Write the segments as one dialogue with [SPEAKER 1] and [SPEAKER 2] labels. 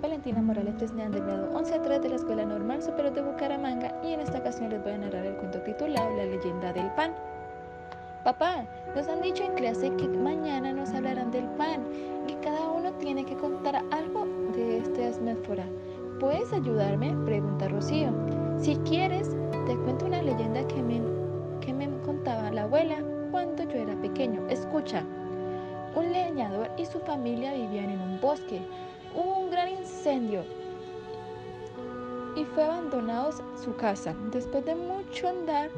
[SPEAKER 1] Valentina Morales Fresnean del grado 11 a 3 de la Escuela Normal Superior de Bucaramanga y en esta ocasión les voy a narrar el cuento titulado La leyenda del pan. Papá, nos han dicho en clase que mañana nos hablarán del pan y cada uno tiene que contar algo de esta metáfora. ¿Puedes ayudarme? Pregunta Rocío. Si quieres, te cuento una leyenda que me, que me contaba la abuela cuando yo era pequeño. Escucha. Un leñador y su familia vivían en un bosque. Hubo un gran incendio y fue abandonada su casa. Después de mucho andar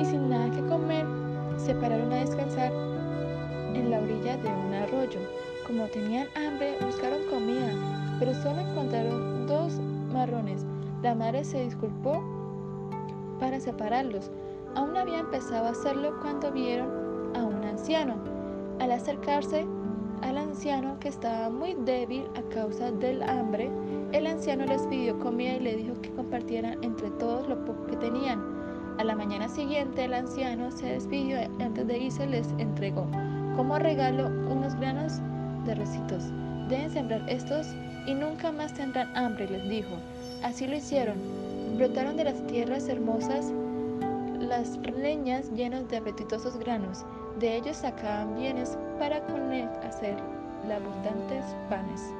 [SPEAKER 1] y sin nada que comer, se pararon a descansar en la orilla de un arroyo. Como tenían hambre, buscaron comida, pero solo encontraron dos marrones. La madre se disculpó para separarlos. Aún había empezado a hacerlo cuando vieron a un anciano al acercarse al anciano que estaba muy débil a causa del hambre, el anciano les pidió comida y le dijo que compartieran entre todos lo poco que tenían. A la mañana siguiente el anciano se despidió y antes de irse les entregó como regalo unos granos de recitos. Deben sembrar estos y nunca más tendrán hambre, les dijo. Así lo hicieron. Brotaron de las tierras hermosas las leñas llenas de apetitosos granos. De ellos sacaban bienes para con hacer abundantes panes.